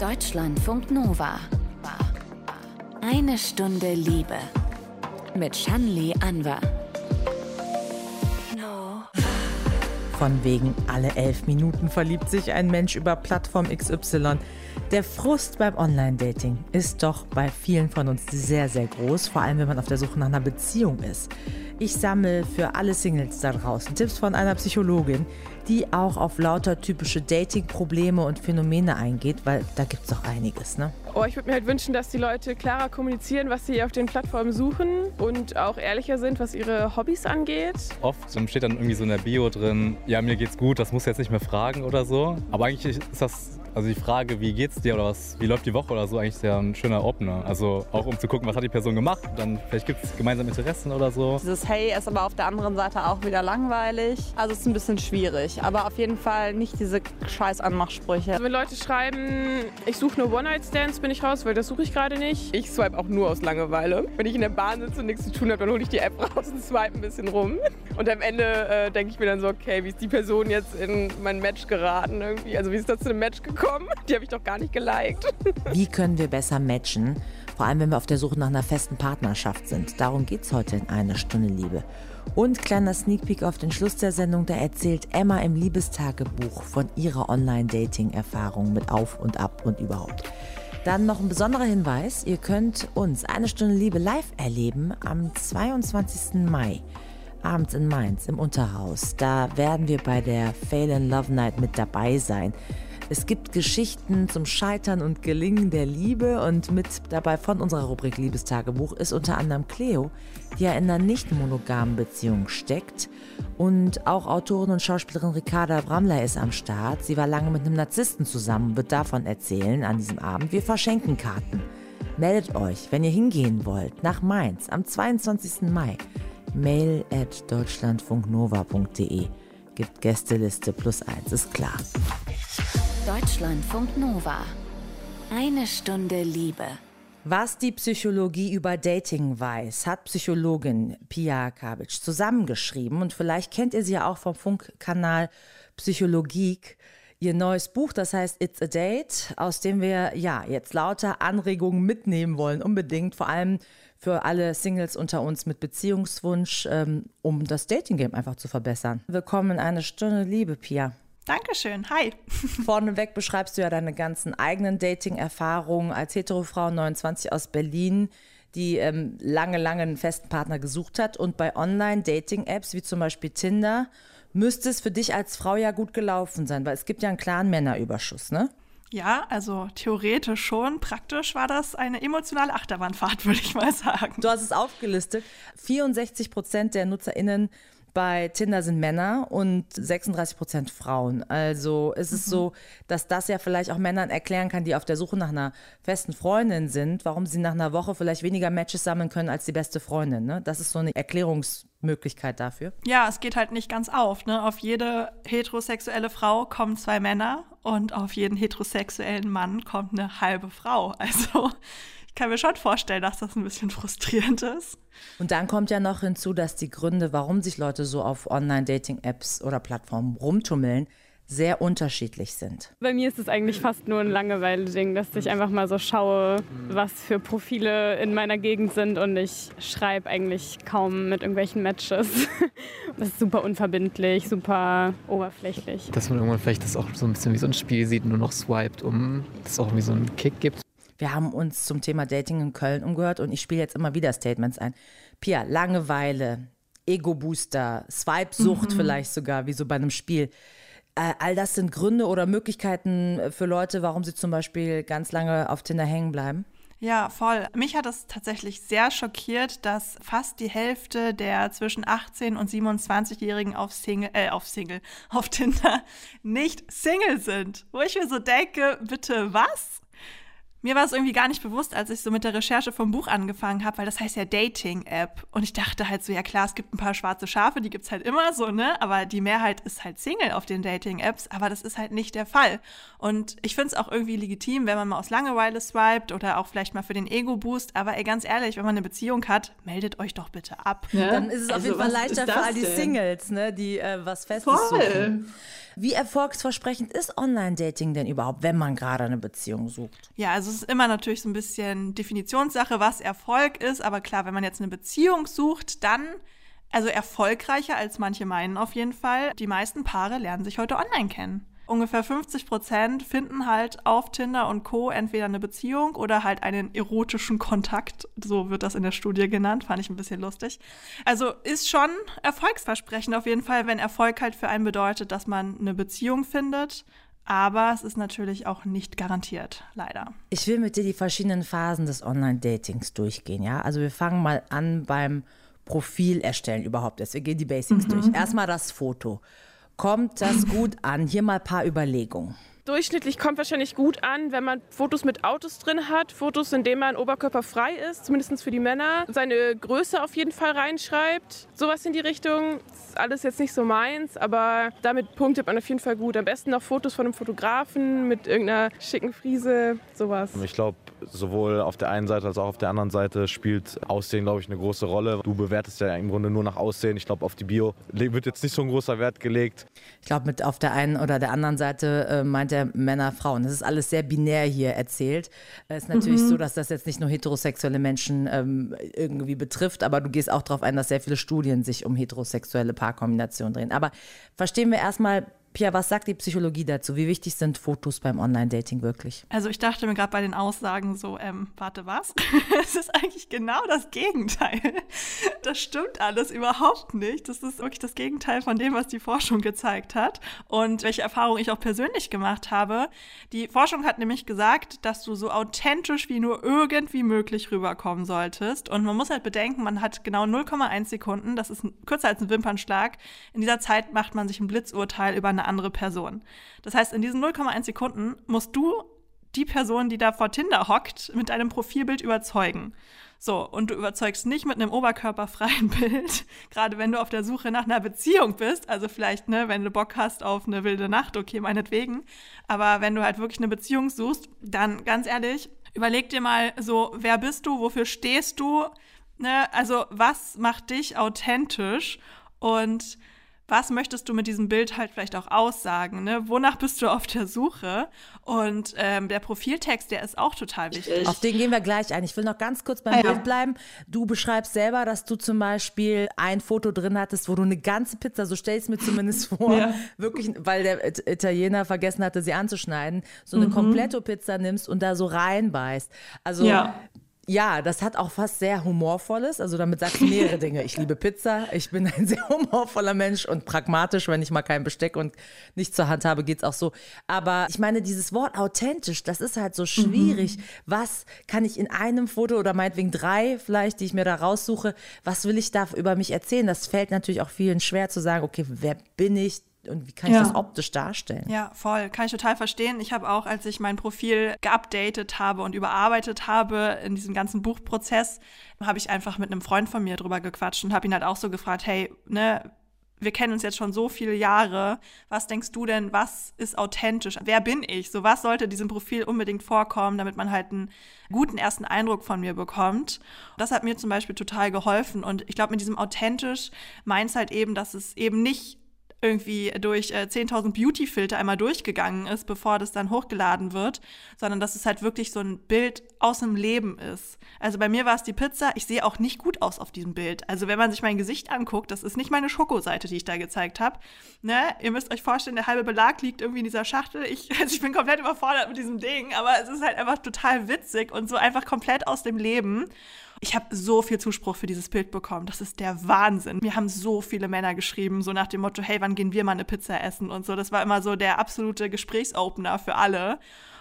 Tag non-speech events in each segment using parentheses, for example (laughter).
Deutschlandfunk Nova. Eine Stunde Liebe. Mit Shanli Anwar. Von wegen alle elf Minuten verliebt sich ein Mensch über Plattform XY. Der Frust beim Online-Dating ist doch bei vielen von uns sehr, sehr groß, vor allem wenn man auf der Suche nach einer Beziehung ist. Ich sammle für alle Singles da draußen Tipps von einer Psychologin, die auch auf lauter typische Dating-Probleme und Phänomene eingeht, weil da gibt es doch einiges, ne? Oh, ich würde mir halt wünschen, dass die Leute klarer kommunizieren, was sie auf den Plattformen suchen und auch ehrlicher sind, was ihre Hobbys angeht. Oft steht dann irgendwie so in der Bio drin, ja, mir geht's gut, das muss jetzt nicht mehr fragen oder so. Aber eigentlich ist das also die Frage, wie geht's dir oder was, wie läuft die Woche oder so, eigentlich sehr ein schöner Opener. Also auch um zu gucken, was hat die Person gemacht, dann vielleicht gibt es gemeinsame Interessen oder so. Dieses Hey ist aber auf der anderen Seite auch wieder langweilig. Also es ist ein bisschen schwierig, aber auf jeden Fall nicht diese scheiß Anmachsprüche. Also wenn Leute schreiben, ich suche nur One-Night-Stands, bin ich raus, weil das suche ich gerade nicht. Ich swipe auch nur aus Langeweile. Wenn ich in der Bahn sitze und nichts zu tun habe, dann hole ich die App raus und swipe ein bisschen rum. Und am Ende äh, denke ich mir dann so, okay, wie ist die Person jetzt in mein Match geraten irgendwie? Also wie ist das zu einem Match gekommen? Bekommen. Die habe ich doch gar nicht geliked. (laughs) Wie können wir besser matchen? Vor allem, wenn wir auf der Suche nach einer festen Partnerschaft sind. Darum geht es heute in einer Stunde Liebe. Und kleiner Sneak Peek auf den Schluss der Sendung, da erzählt Emma im Liebestagebuch von ihrer Online-Dating-Erfahrung mit Auf und Ab und überhaupt. Dann noch ein besonderer Hinweis, ihr könnt uns eine Stunde Liebe live erleben am 22. Mai abends in Mainz im Unterhaus. Da werden wir bei der Fail in Love Night mit dabei sein. Es gibt Geschichten zum Scheitern und Gelingen der Liebe und mit dabei von unserer Rubrik Liebestagebuch ist unter anderem Cleo, die ja in einer nicht monogamen Beziehung steckt. Und auch Autorin und Schauspielerin Ricarda Bramler ist am Start. Sie war lange mit einem Narzissten zusammen wird davon erzählen an diesem Abend. Wir verschenken Karten. Meldet euch, wenn ihr hingehen wollt, nach Mainz am 22. Mai. Mail at deutschlandfunknova.de. Gibt Gästeliste plus eins, ist klar. Deutschlandfunk Nova. Eine Stunde Liebe. Was die Psychologie über Dating weiß, hat Psychologin Pia Kabic zusammengeschrieben und vielleicht kennt ihr sie ja auch vom Funkkanal Psychologie. Ihr neues Buch, das heißt It's a Date, aus dem wir ja jetzt lauter Anregungen mitnehmen wollen, unbedingt, vor allem für alle Singles unter uns mit Beziehungswunsch, ähm, um das Dating-Game einfach zu verbessern. Willkommen in eine Stunde Liebe, Pia. Dankeschön, hi. (laughs) Vorneweg beschreibst du ja deine ganzen eigenen Dating-Erfahrungen als Heterofrau 29 aus Berlin, die ähm, lange, lange einen festen Partner gesucht hat. Und bei Online-Dating-Apps wie zum Beispiel Tinder müsste es für dich als Frau ja gut gelaufen sein, weil es gibt ja einen klaren Männerüberschuss, ne? Ja, also theoretisch schon. Praktisch war das eine emotionale Achterbahnfahrt, (laughs) würde ich mal sagen. Du hast es aufgelistet. 64 Prozent der NutzerInnen bei Tinder sind Männer und 36 Prozent Frauen. Also ist es mhm. so, dass das ja vielleicht auch Männern erklären kann, die auf der Suche nach einer festen Freundin sind, warum sie nach einer Woche vielleicht weniger Matches sammeln können als die beste Freundin. Ne? Das ist so eine Erklärungsmöglichkeit dafür. Ja, es geht halt nicht ganz auf. Ne? Auf jede heterosexuelle Frau kommen zwei Männer und auf jeden heterosexuellen Mann kommt eine halbe Frau. Also ich kann mir schon vorstellen, dass das ein bisschen frustrierend ist. Und dann kommt ja noch hinzu, dass die Gründe, warum sich Leute so auf Online-Dating-Apps oder Plattformen rumtummeln, sehr unterschiedlich sind. Bei mir ist es eigentlich fast nur ein Langeweile-Ding, dass ich einfach mal so schaue, was für Profile in meiner Gegend sind und ich schreibe eigentlich kaum mit irgendwelchen Matches. (laughs) Das ist super unverbindlich, super oberflächlich. Dass man irgendwann vielleicht das auch so ein bisschen wie so ein Spiel sieht, nur noch swiped, um das auch irgendwie so einen Kick gibt. Wir haben uns zum Thema Dating in Köln umgehört und ich spiele jetzt immer wieder Statements ein. Pia, Langeweile, Ego-Booster, Swipe-Sucht mhm. vielleicht sogar, wie so bei einem Spiel. Äh, all das sind Gründe oder Möglichkeiten für Leute, warum sie zum Beispiel ganz lange auf Tinder hängen bleiben? Ja, voll. Mich hat es tatsächlich sehr schockiert, dass fast die Hälfte der zwischen 18 und 27-Jährigen auf Single, äh, auf Single, (laughs) auf Tinder nicht Single sind. Wo ich mir so denke, bitte was? Mir war es irgendwie gar nicht bewusst, als ich so mit der Recherche vom Buch angefangen habe, weil das heißt ja Dating-App. Und ich dachte halt so, ja klar, es gibt ein paar schwarze Schafe, die gibt's halt immer so, ne? Aber die Mehrheit ist halt Single auf den Dating-Apps, aber das ist halt nicht der Fall. Und ich finde es auch irgendwie legitim, wenn man mal aus Langeweile swiped oder auch vielleicht mal für den Ego-Boost. Aber ey, ganz ehrlich, wenn man eine Beziehung hat, meldet euch doch bitte ab. Ja? Dann ist es also auf jeden Fall leichter für all die Singles, ne? Die äh, was Festes Voll. suchen. Wie erfolgsversprechend ist Online-Dating denn überhaupt, wenn man gerade eine Beziehung sucht? Ja, also es ist immer natürlich so ein bisschen Definitionssache, was Erfolg ist. Aber klar, wenn man jetzt eine Beziehung sucht, dann also erfolgreicher als manche meinen auf jeden Fall. Die meisten Paare lernen sich heute online kennen ungefähr 50 Prozent finden halt auf Tinder und Co. entweder eine Beziehung oder halt einen erotischen Kontakt. So wird das in der Studie genannt. Fand ich ein bisschen lustig. Also ist schon erfolgsversprechend auf jeden Fall, wenn Erfolg halt für einen bedeutet, dass man eine Beziehung findet. Aber es ist natürlich auch nicht garantiert, leider. Ich will mit dir die verschiedenen Phasen des Online-Datings durchgehen, ja? Also wir fangen mal an beim Profil erstellen überhaupt erst. Wir gehen die Basics mhm. durch. Erstmal das Foto. Kommt das gut an? Hier mal ein paar Überlegungen. Durchschnittlich kommt wahrscheinlich gut an, wenn man Fotos mit Autos drin hat, Fotos, in denen man oberkörperfrei ist, zumindest für die Männer, seine Größe auf jeden Fall reinschreibt. Sowas in die Richtung. Ist alles jetzt nicht so meins, aber damit punktet man auf jeden Fall gut. Am besten noch Fotos von einem Fotografen mit irgendeiner schicken Friese, sowas. Ich glaube, sowohl auf der einen Seite als auch auf der anderen Seite spielt Aussehen, glaube ich, eine große Rolle. Du bewertest ja im Grunde nur nach Aussehen. Ich glaube, auf die Bio wird jetzt nicht so ein großer Wert gelegt. Ich glaube, mit auf der einen oder der anderen Seite äh, meint er Männer, Frauen. Das ist alles sehr binär hier erzählt. Es ist natürlich mhm. so, dass das jetzt nicht nur heterosexuelle Menschen ähm, irgendwie betrifft, aber du gehst auch darauf ein, dass sehr viele Studien sich um heterosexuelle Paarkombinationen drehen. Aber verstehen wir erstmal Pia, was sagt die Psychologie dazu? Wie wichtig sind Fotos beim Online-Dating wirklich? Also ich dachte mir gerade bei den Aussagen so, ähm, warte, was? (laughs) Es ist eigentlich genau das Gegenteil. Das stimmt alles überhaupt nicht. Das ist wirklich das Gegenteil von dem, was die Forschung gezeigt hat und welche Erfahrungen ich auch persönlich gemacht habe. Die Forschung hat nämlich gesagt, dass du so authentisch wie nur irgendwie möglich rüberkommen solltest. Und man muss halt bedenken, man hat genau 0,1 Sekunden, das ist kürzer als ein Wimpernschlag. In dieser Zeit macht man sich ein Blitzurteil über eine andere Person. Das heißt, in diesen 0,1 Sekunden musst du die Person, die da vor Tinder hockt, mit deinem Profilbild überzeugen. So, und du überzeugst nicht mit einem oberkörperfreien (laughs) Bild, gerade wenn du auf der Suche nach einer Beziehung bist. Also vielleicht, ne, wenn du Bock hast auf eine wilde Nacht, okay, meinetwegen. Aber wenn du halt wirklich eine Beziehung suchst, dann ganz ehrlich, überleg dir mal so, wer bist du, wofür stehst du? Ne? Also, was macht dich authentisch? Und was möchtest du mit diesem Bild halt vielleicht auch aussagen? Ne? Wonach bist du auf der Suche? Und ähm, der Profiltext, der ist auch total wichtig. Auf den gehen wir gleich ein. Ich will noch ganz kurz beim ah, Bild bleiben. Du beschreibst selber, dass du zum Beispiel ein Foto drin hattest, wo du eine ganze Pizza, so stell ich es mir zumindest (laughs) vor, ja. wirklich, weil der Italiener vergessen hatte, sie anzuschneiden, so eine mhm. komplette Pizza nimmst und da so reinbeißt. Also ja. Ja, das hat auch fast sehr Humorvolles. Also damit sagst du mehrere (laughs) Dinge. Ich liebe Pizza, ich bin ein sehr humorvoller Mensch und pragmatisch. Wenn ich mal kein Besteck und nichts zur Hand habe, geht es auch so. Aber ich meine, dieses Wort authentisch, das ist halt so schwierig. Mhm. Was kann ich in einem Foto oder meinetwegen drei vielleicht, die ich mir da raussuche, was will ich da über mich erzählen? Das fällt natürlich auch vielen schwer zu sagen, okay, wer bin ich? Und wie kann ich ja. das optisch darstellen? Ja, voll. Kann ich total verstehen. Ich habe auch, als ich mein Profil geupdatet habe und überarbeitet habe in diesem ganzen Buchprozess, habe ich einfach mit einem Freund von mir drüber gequatscht und habe ihn halt auch so gefragt, hey, ne, wir kennen uns jetzt schon so viele Jahre. Was denkst du denn, was ist authentisch? Wer bin ich? So, was sollte diesem Profil unbedingt vorkommen, damit man halt einen guten ersten Eindruck von mir bekommt? Das hat mir zum Beispiel total geholfen. Und ich glaube, mit diesem authentisch meint es halt eben, dass es eben nicht irgendwie durch äh, 10.000 Beauty-Filter einmal durchgegangen ist, bevor das dann hochgeladen wird, sondern dass es halt wirklich so ein Bild aus dem Leben ist. Also bei mir war es die Pizza. Ich sehe auch nicht gut aus auf diesem Bild. Also wenn man sich mein Gesicht anguckt, das ist nicht meine Schokoseite, die ich da gezeigt habe. Ne? Ihr müsst euch vorstellen, der halbe Belag liegt irgendwie in dieser Schachtel. Ich, (laughs) also ich bin komplett überfordert mit diesem Ding, aber es ist halt einfach total witzig und so einfach komplett aus dem Leben. Ich habe so viel Zuspruch für dieses Bild bekommen. Das ist der Wahnsinn. Mir haben so viele Männer geschrieben, so nach dem Motto, hey, wann gehen wir mal eine Pizza essen und so. Das war immer so der absolute Gesprächsopener für alle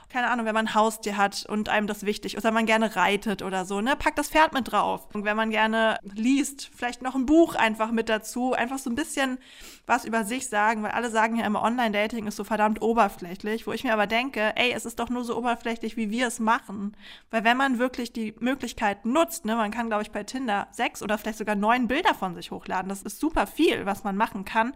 keine Ahnung, wenn man ein Haustier hat und einem das wichtig ist, oder man gerne reitet oder so, ne, packt das Pferd mit drauf. Und wenn man gerne liest, vielleicht noch ein Buch einfach mit dazu, einfach so ein bisschen was über sich sagen, weil alle sagen ja immer, Online-Dating ist so verdammt oberflächlich, wo ich mir aber denke, ey, es ist doch nur so oberflächlich, wie wir es machen. Weil wenn man wirklich die Möglichkeit nutzt, ne, man kann, glaube ich, bei Tinder sechs oder vielleicht sogar neun Bilder von sich hochladen. Das ist super viel, was man machen kann.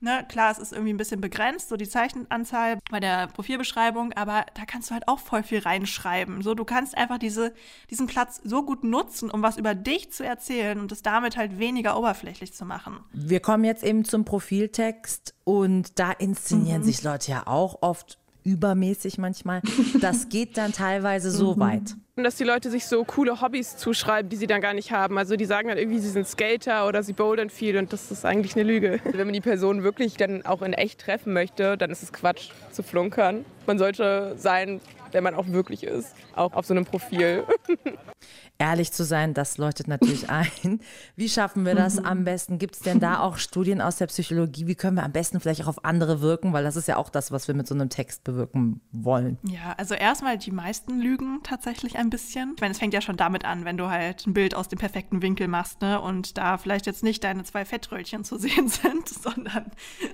Ne, klar, es ist irgendwie ein bisschen begrenzt, so die Zeichenanzahl bei der Profilbeschreibung, aber da kann kannst du halt auch voll viel reinschreiben. So, du kannst einfach diese, diesen Platz so gut nutzen, um was über dich zu erzählen und es damit halt weniger oberflächlich zu machen. Wir kommen jetzt eben zum Profiltext und da inszenieren Mhm. sich Leute ja auch oft übermäßig manchmal. Das (laughs) geht dann teilweise so Mhm. weit. Und dass die Leute sich so coole Hobbys zuschreiben, die sie dann gar nicht haben. Also die sagen dann irgendwie, sie sind Skater oder sie bouldern viel und das ist eigentlich eine Lüge. Wenn man die Person wirklich dann auch in echt treffen möchte, dann ist es Quatsch zu flunkern. Man sollte sein, wer man auch wirklich ist, auch auf so einem Profil. (laughs) Ehrlich zu sein, das leuchtet natürlich (laughs) ein. Wie schaffen wir das am besten? Gibt es denn da auch Studien aus der Psychologie? Wie können wir am besten vielleicht auch auf andere wirken? Weil das ist ja auch das, was wir mit so einem Text bewirken wollen. Ja, also erstmal die meisten lügen tatsächlich ein bisschen. Ich meine, es fängt ja schon damit an, wenn du halt ein Bild aus dem perfekten Winkel machst, ne? Und da vielleicht jetzt nicht deine zwei Fettröllchen zu sehen (laughs) sind, sondern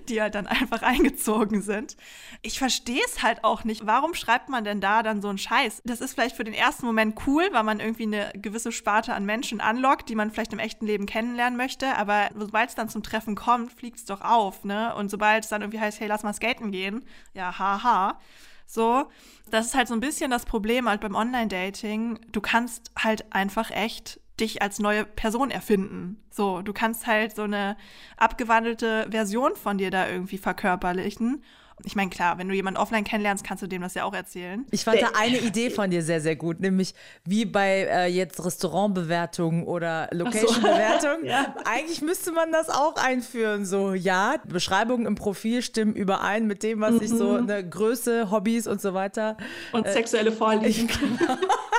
die halt dann einfach eingezogen sind. Ich verstehe es halt auch nicht. Warum schreibt man denn da dann so einen Scheiß? Das ist vielleicht für den ersten Moment cool, weil man irgendwie eine gewisse Sparte an Menschen anlockt, die man vielleicht im echten Leben kennenlernen möchte. Aber sobald es dann zum Treffen kommt, fliegt es doch auf, ne? Und sobald es dann irgendwie heißt, hey, lass mal skaten gehen, ja, haha. So, das ist halt so ein bisschen das Problem halt beim Online-Dating. Du kannst halt einfach echt dich als neue Person erfinden. So, du kannst halt so eine abgewandelte Version von dir da irgendwie verkörperlichen. Ich meine, klar, wenn du jemanden offline kennenlernst, kannst du dem das ja auch erzählen. Ich fand da eine Idee von dir sehr, sehr gut, nämlich wie bei äh, jetzt Restaurantbewertungen oder Location-Bewertungen. (laughs) Eigentlich müsste man das auch einführen. So, ja, Beschreibungen im Profil stimmen überein mit dem, was ich so, eine Größe, Hobbys und so weiter. Und sexuelle Vorlieben. (laughs)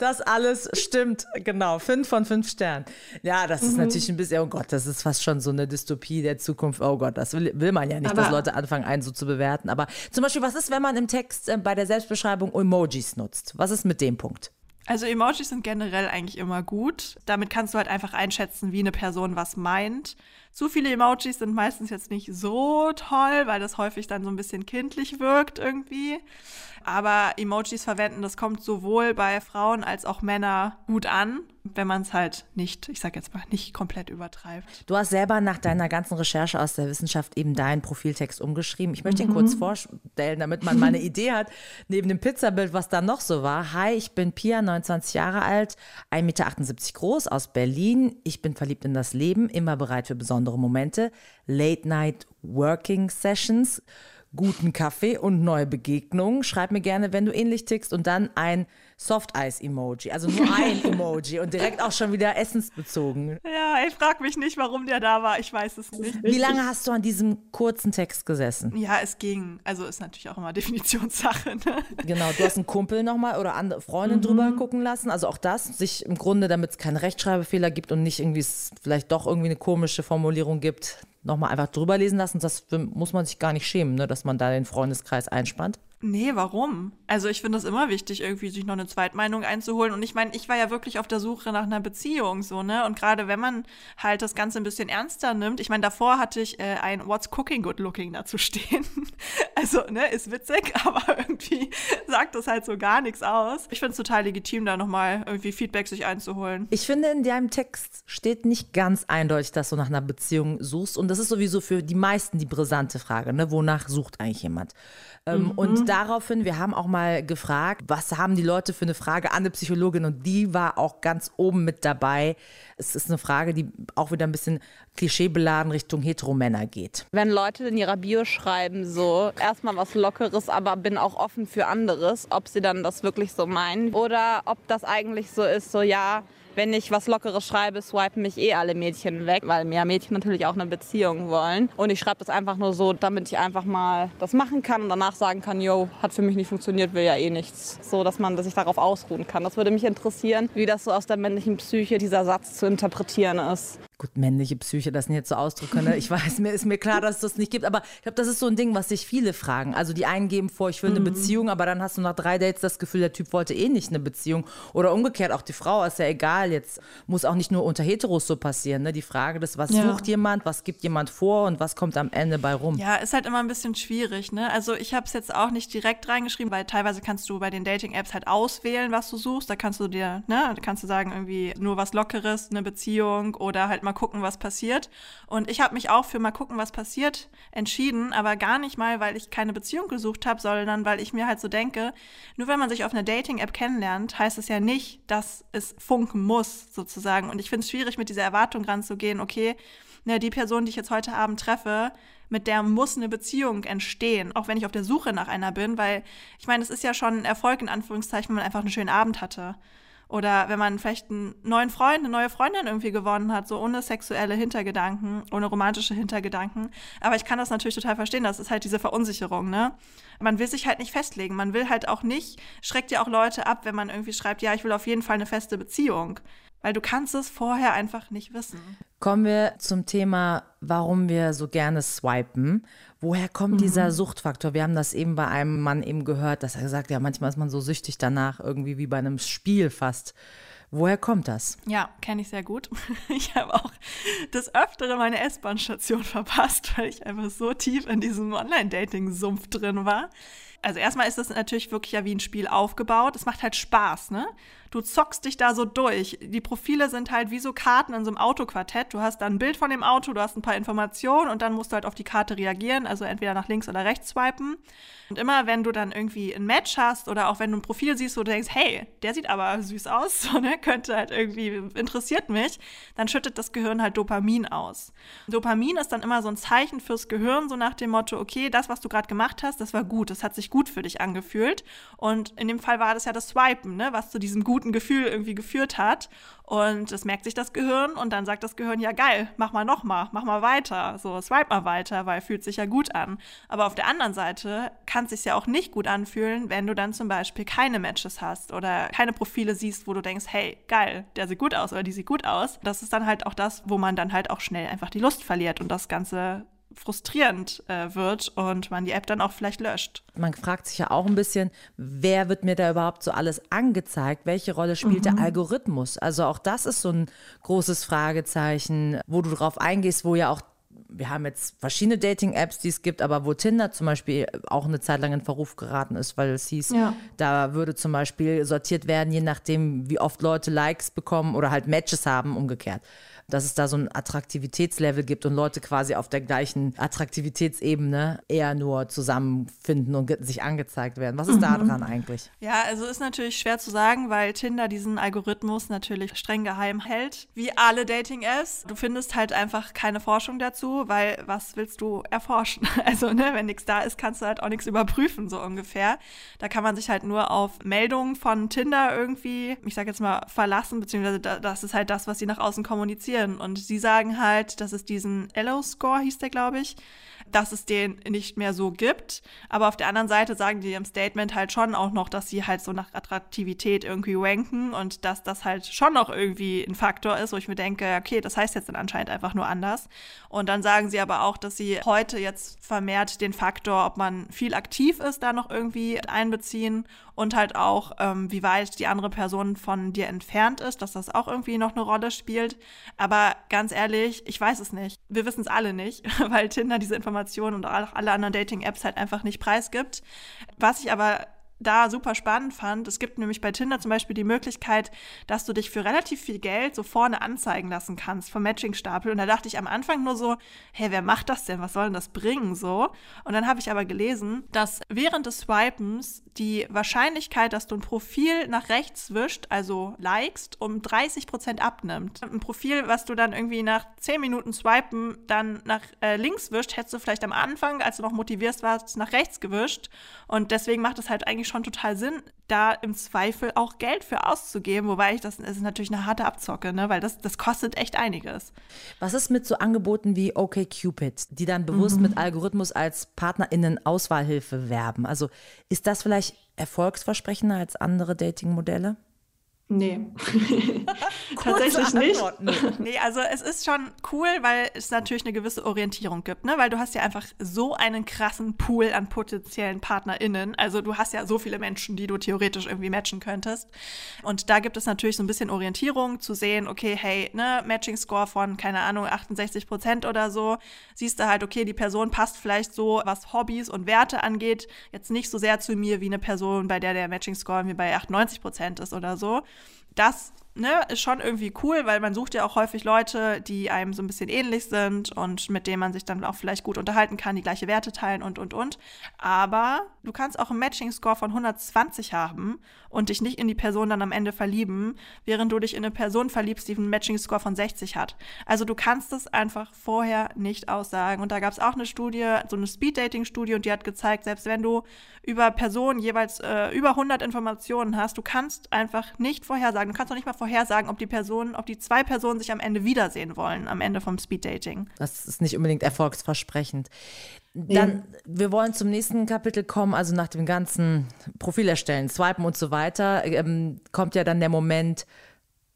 Das alles stimmt, genau. Fünf von fünf Sternen. Ja, das ist natürlich ein bisschen, oh Gott, das ist fast schon so eine Dystopie der Zukunft. Oh Gott, das will, will man ja nicht, dass Aber- Leute anfangen, einen so zu bewerten. Aber zum Beispiel, was ist, wenn man im Text äh, bei der Selbstbeschreibung Emojis nutzt? Was ist mit dem Punkt? Also Emojis sind generell eigentlich immer gut. Damit kannst du halt einfach einschätzen, wie eine Person was meint. Zu viele Emojis sind meistens jetzt nicht so toll, weil das häufig dann so ein bisschen kindlich wirkt irgendwie. Aber Emojis verwenden, das kommt sowohl bei Frauen als auch Männer gut an, wenn man es halt nicht, ich sag jetzt mal, nicht komplett übertreibt. Du hast selber nach deiner ganzen Recherche aus der Wissenschaft eben deinen Profiltext umgeschrieben. Ich möchte ihn kurz vorstellen, damit man mal eine Idee hat, neben dem Pizzabild, was da noch so war. Hi, ich bin Pia, 29 Jahre alt, 1,78 Meter groß, aus Berlin. Ich bin verliebt in das Leben, immer bereit für besondere Momente. Late Night Working Sessions, guten Kaffee und neue Begegnungen. Schreib mir gerne, wenn du ähnlich tickst und dann ein Soft-Eis-Emoji, also nur ein (laughs) Emoji und direkt auch schon wieder essensbezogen. Ja, ich frag mich nicht, warum der da war. Ich weiß es nicht. Wie lange hast du an diesem kurzen Text gesessen? Ja, es ging. Also ist natürlich auch immer (laughs) Definitionssache. Ne? Genau, du hast einen Kumpel nochmal oder andere Freundin drüber gucken lassen. Also auch das, sich im Grunde, damit es keine Rechtschreibfehler gibt und nicht irgendwie es vielleicht doch irgendwie eine komische Formulierung gibt, nochmal einfach drüber lesen lassen. Das muss man sich gar nicht schämen, ne, dass man da den Freundeskreis einspannt. Nee, warum? Also ich finde es immer wichtig, irgendwie sich noch eine Zweitmeinung einzuholen. Und ich meine, ich war ja wirklich auf der Suche nach einer Beziehung, so, ne? Und gerade wenn man halt das Ganze ein bisschen ernster nimmt, ich meine, davor hatte ich äh, ein What's Cooking Good Looking dazu stehen. (laughs) also, ne, ist witzig, (laughs) aber irgendwie sagt das halt so gar nichts aus. Ich finde es total legitim, da nochmal irgendwie Feedback sich einzuholen. Ich finde, in deinem Text steht nicht ganz eindeutig, dass du nach einer Beziehung suchst. Und das ist sowieso für die meisten die brisante Frage, ne? Wonach sucht eigentlich jemand? Ähm, Und daraufhin, wir haben auch mal gefragt, was haben die Leute für eine Frage an eine Psychologin? Und die war auch ganz oben mit dabei. Es ist eine Frage, die auch wieder ein bisschen klischeebeladen Richtung Heteromänner geht. Wenn Leute in ihrer Bio schreiben, so erstmal was Lockeres, aber bin auch offen für anderes, ob sie dann das wirklich so meinen oder ob das eigentlich so ist, so ja, wenn ich was Lockeres schreibe, swipen mich eh alle Mädchen weg, weil mehr Mädchen natürlich auch eine Beziehung wollen. Und ich schreibe das einfach nur so, damit ich einfach mal das machen kann und danach sagen kann, yo, hat für mich nicht funktioniert, will ja eh nichts. So, dass man sich darauf ausruhen kann. Das würde mich interessieren, wie das so aus der männlichen Psyche dieser Satz zu interpretieren ist. Gut, männliche Psyche, das sind jetzt so Ausdrücke. Ne? Ich weiß, mir ist mir klar, dass es das nicht gibt, aber ich glaube, das ist so ein Ding, was sich viele fragen. Also die einen geben vor, ich will eine Beziehung, aber dann hast du nach drei Dates das Gefühl, der Typ wollte eh nicht eine Beziehung. Oder umgekehrt, auch die Frau ist ja egal. Jetzt muss auch nicht nur unter Heteros so passieren. Ne? Die Frage des, was Ja. sucht jemand, was gibt jemand vor und was kommt am Ende bei rum. Ja, ist halt immer ein bisschen schwierig, ne? Also ich habe es jetzt auch nicht direkt reingeschrieben, weil teilweise kannst du bei den Dating-Apps halt auswählen, was du suchst. Da kannst du dir, ne, da kannst du sagen, irgendwie nur was Lockeres, eine Beziehung oder halt mal mal gucken, was passiert. Und ich habe mich auch für mal gucken, was passiert entschieden, aber gar nicht mal, weil ich keine Beziehung gesucht habe, sondern weil ich mir halt so denke, nur wenn man sich auf einer Dating-App kennenlernt, heißt es ja nicht, dass es funken muss, sozusagen. Und ich finde es schwierig, mit dieser Erwartung ranzugehen, okay, ne, die Person, die ich jetzt heute Abend treffe, mit der muss eine Beziehung entstehen, auch wenn ich auf der Suche nach einer bin, weil ich meine, es ist ja schon ein Erfolg in Anführungszeichen, wenn man einfach einen schönen Abend hatte. Oder wenn man vielleicht einen neuen Freund, eine neue Freundin irgendwie gewonnen hat, so ohne sexuelle Hintergedanken, ohne romantische Hintergedanken. Aber ich kann das natürlich total verstehen. Das ist halt diese Verunsicherung, ne? Man will sich halt nicht festlegen. Man will halt auch nicht, schreckt ja auch Leute ab, wenn man irgendwie schreibt, ja, ich will auf jeden Fall eine feste Beziehung. Weil du kannst es vorher einfach nicht wissen. Kommen wir zum Thema, warum wir so gerne swipen. Woher kommt mhm. dieser Suchtfaktor? Wir haben das eben bei einem Mann eben gehört, dass er gesagt hat, ja, manchmal ist man so süchtig danach, irgendwie wie bei einem Spiel fast. Woher kommt das? Ja, kenne ich sehr gut. (laughs) Ich habe auch das Öftere meine S-Bahn-Station verpasst, weil ich einfach so tief in diesem Online-Dating-Sumpf drin war. Also erstmal ist das natürlich wirklich ja wie ein Spiel aufgebaut. Es macht halt Spaß, ne? Du zockst dich da so durch. Die Profile sind halt wie so Karten in so einem Autoquartett. Du hast dann ein Bild von dem Auto, du hast ein paar Informationen und dann musst du halt auf die Karte reagieren, also entweder nach links oder rechts swipen. Und immer wenn du dann irgendwie ein Match hast oder auch wenn du ein Profil siehst, wo du denkst, hey, der sieht aber süß aus, (laughs) so, ne, könnte halt irgendwie, interessiert mich, dann schüttet das Gehirn halt Dopamin aus. Dopamin ist dann immer so ein Zeichen fürs Gehirn, so nach dem Motto, okay, das, was du gerade gemacht hast, das war gut, das hat sich gut für dich angefühlt. Und in dem Fall war das ja das Swipen, ne, was zu diesem guten Gefühl irgendwie geführt hat. Und das merkt sich das Gehirn und dann sagt das Gehirn, ja geil, mach mal noch mal, mach mal weiter, so swipe mal weiter, weil fühlt sich ja gut an. Aber auf der anderen Seite kann es sich ja auch nicht gut anfühlen, wenn du dann zum Beispiel keine Matches hast oder keine Profile siehst, wo du denkst, hey, geil, der sieht gut aus oder die sieht gut aus. Das ist dann halt auch das, wo man dann halt auch schnell einfach die Lust verliert und das Ganze frustrierend äh, wird und man die App dann auch vielleicht löscht. Man fragt sich ja auch ein bisschen, wer wird mir da überhaupt so alles angezeigt? Welche Rolle spielt mhm. der Algorithmus? Also auch das ist so ein großes Fragezeichen, wo du drauf eingehst, wo ja auch wir haben jetzt verschiedene Dating-Apps, die es gibt, aber wo Tinder zum Beispiel auch eine Zeit lang in Verruf geraten ist, weil es hieß, ja. da würde zum Beispiel sortiert werden, je nachdem, wie oft Leute Likes bekommen oder halt Matches haben, umgekehrt dass es da so ein Attraktivitätslevel gibt und Leute quasi auf der gleichen Attraktivitätsebene eher nur zusammenfinden und sich angezeigt werden. Was ist mhm. da dran eigentlich? Ja, also ist natürlich schwer zu sagen, weil Tinder diesen Algorithmus natürlich streng geheim hält, wie alle Dating-Apps. Du findest halt einfach keine Forschung dazu, weil was willst du erforschen? (laughs) Also, ne, wenn nichts da ist, kannst du halt auch nichts überprüfen, so ungefähr. Da kann man sich halt nur auf Meldungen von Tinder irgendwie, ich sag jetzt mal, verlassen, beziehungsweise das ist halt das, was sie nach außen kommunizieren recherchieren und sie sagen halt, dass es diesen Elo-Score hieß der, glaube ich, dass es den nicht mehr so gibt. Aber auf der anderen Seite sagen die im Statement halt schon auch noch, dass sie halt so nach Attraktivität irgendwie ranken und dass das halt schon noch irgendwie ein Faktor ist, wo ich mir denke, okay, das heißt jetzt dann anscheinend einfach nur anders. Und dann sagen sie aber auch, dass sie heute jetzt vermehrt den Faktor, ob man viel aktiv ist, da noch irgendwie einbeziehen und halt auch, ähm, wie weit die andere Person von dir entfernt ist, dass das auch irgendwie noch eine Rolle spielt. Aber ganz ehrlich, ich weiß es nicht. Wir wissen es alle nicht, (laughs) weil Tinder diese Informationen Informationen und auch alle anderen Dating-Apps halt einfach nicht preisgibt. Was ich aber da super spannend fand. Es gibt nämlich bei Tinder zum Beispiel die Möglichkeit, dass du dich für relativ viel Geld so vorne anzeigen lassen kannst vom Matching-Stapel. Und da dachte ich am Anfang nur so, hey, wer macht das denn? Was soll denn das bringen? So. Und dann habe ich aber gelesen, dass während des Swipens die Wahrscheinlichkeit, dass du ein Profil nach rechts wischt, also likest, um 30 Prozent abnimmt. Ein Profil, was du dann irgendwie nach 10 Minuten swipen, dann nach äh, links wischt, hättest du vielleicht am Anfang, als du noch motivierst warst, nach rechts gewischt. Und deswegen macht es halt eigentlich schon total Sinn, da im Zweifel auch Geld für auszugeben, wobei ich das, das ist natürlich eine harte Abzocke, ne? weil das, das kostet echt einiges. Was ist mit so Angeboten wie OkCupid, die dann bewusst mhm. mit Algorithmus als PartnerInnen Auswahlhilfe werben? Also ist das vielleicht erfolgsversprechender als andere Dating-Modelle? Nee. (laughs) Tatsächlich nicht. Nee, also es ist schon cool, weil es natürlich eine gewisse Orientierung gibt, ne? Weil du hast ja einfach so einen krassen Pool an potenziellen PartnerInnen. Also du hast ja so viele Menschen, die du theoretisch irgendwie matchen könntest. Und da gibt es natürlich so ein bisschen Orientierung zu sehen, okay, hey, ne, Matching-Score von, keine Ahnung, 68 Prozent oder so. Siehst du halt, okay, die Person passt vielleicht so, was Hobbys und Werte angeht, jetzt nicht so sehr zu mir wie eine Person, bei der der Matching-Score mir bei 98 Prozent ist oder so. Das ne, ist schon irgendwie cool, weil man sucht ja auch häufig Leute, die einem so ein bisschen ähnlich sind und mit denen man sich dann auch vielleicht gut unterhalten kann, die gleiche Werte teilen und, und, und. Aber du kannst auch einen Matching-Score von 120 haben und dich nicht in die Person dann am Ende verlieben, während du dich in eine Person verliebst, die einen Matching-Score von 60 hat. Also du kannst es einfach vorher nicht aussagen. Und da gab es auch eine Studie, so eine Speed-Dating-Studie, und die hat gezeigt, selbst wenn du über Personen jeweils äh, über 100 Informationen hast, du kannst einfach nicht vorhersagen, du kannst noch nicht mal vorhersagen, ob die Personen, ob die zwei Personen sich am Ende wiedersehen wollen, am Ende vom Speeddating. Das ist nicht unbedingt erfolgsversprechend. Dann, wir wollen zum nächsten Kapitel kommen, also nach dem ganzen Profil erstellen, swipen und so weiter, ähm, kommt ja dann der Moment,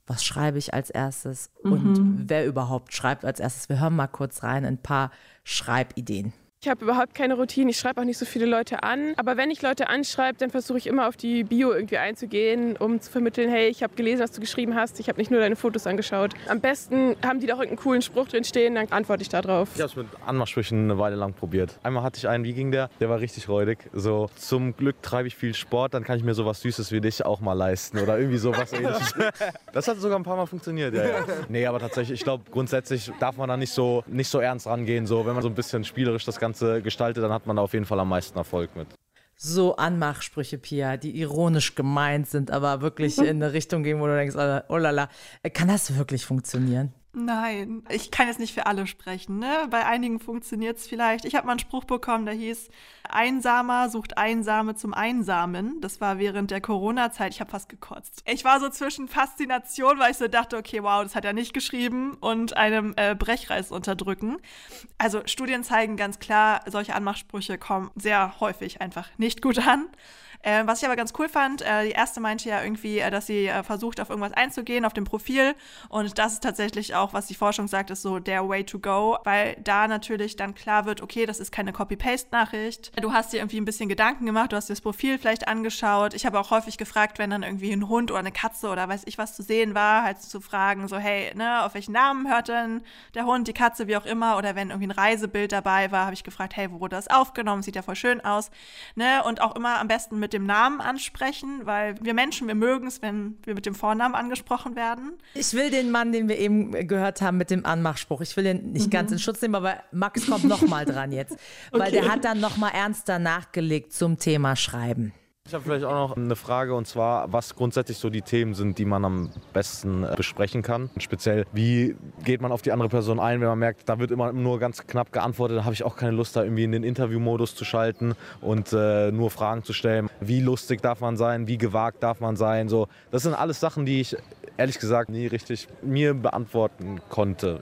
was schreibe ich als erstes mhm. und wer überhaupt schreibt als erstes. Wir hören mal kurz rein, ein paar Schreibideen. Ich habe überhaupt keine Routine, ich schreibe auch nicht so viele Leute an. Aber wenn ich Leute anschreibe, dann versuche ich immer auf die Bio irgendwie einzugehen, um zu vermitteln, hey, ich habe gelesen, was du geschrieben hast, ich habe nicht nur deine Fotos angeschaut. Am besten haben die doch irgendeinen coolen Spruch drin stehen, dann antworte ich da drauf. Ich habe es mit Anmachsprüchen eine Weile lang probiert. Einmal hatte ich einen, wie ging der? Der war richtig räudig. So, zum Glück treibe ich viel Sport, dann kann ich mir sowas Süßes wie dich auch mal leisten oder irgendwie sowas (laughs) ähnliches. Das hat sogar ein paar Mal funktioniert, ja, ja. Nee, aber tatsächlich, ich glaube, grundsätzlich darf man da nicht so, nicht so ernst rangehen. So, wenn man so ein bisschen spielerisch das Ganze Ganze gestaltet, dann hat man da auf jeden Fall am meisten Erfolg mit. So Anmachsprüche, Pia, die ironisch gemeint sind, aber wirklich in eine Richtung gehen, wo du denkst, oh lala, kann das wirklich funktionieren? Nein, ich kann jetzt nicht für alle sprechen. Ne? Bei einigen funktioniert es vielleicht. Ich habe mal einen Spruch bekommen, der hieß, Einsamer sucht Einsame zum Einsamen. Das war während der Corona-Zeit. Ich habe fast gekotzt. Ich war so zwischen Faszination, weil ich so dachte, okay, wow, das hat er nicht geschrieben, und einem äh, Brechreiz unterdrücken. Also Studien zeigen ganz klar, solche Anmachsprüche kommen sehr häufig einfach nicht gut an. Äh, was ich aber ganz cool fand, äh, die erste meinte ja irgendwie, äh, dass sie äh, versucht, auf irgendwas einzugehen, auf dem Profil. Und das ist tatsächlich auch, was die Forschung sagt, ist so der Way to go, weil da natürlich dann klar wird, okay, das ist keine Copy-Paste-Nachricht. Du hast dir irgendwie ein bisschen Gedanken gemacht, du hast dir das Profil vielleicht angeschaut. Ich habe auch häufig gefragt, wenn dann irgendwie ein Hund oder eine Katze oder weiß ich was zu sehen war, halt zu fragen, so, hey, ne, auf welchen Namen hört denn der Hund, die Katze, wie auch immer. Oder wenn irgendwie ein Reisebild dabei war, habe ich gefragt, hey, wo wurde das aufgenommen? Sieht ja voll schön aus. Ne? Und auch immer am besten mit dem Namen ansprechen, weil wir Menschen, wir mögen es, wenn wir mit dem Vornamen angesprochen werden. Ich will den Mann, den wir eben gehört haben mit dem Anmachspruch, ich will den nicht mhm. ganz in Schutz nehmen, aber Max kommt noch mal dran jetzt, (laughs) weil okay. der hat dann noch mal ernster nachgelegt zum Thema Schreiben. Ich habe vielleicht auch noch eine Frage und zwar, was grundsätzlich so die Themen sind, die man am besten äh, besprechen kann. Und speziell, wie geht man auf die andere Person ein, wenn man merkt, da wird immer nur ganz knapp geantwortet, da habe ich auch keine Lust, da irgendwie in den Interviewmodus zu schalten und äh, nur Fragen zu stellen. Wie lustig darf man sein, wie gewagt darf man sein, so. Das sind alles Sachen, die ich ehrlich gesagt nie richtig mir beantworten konnte.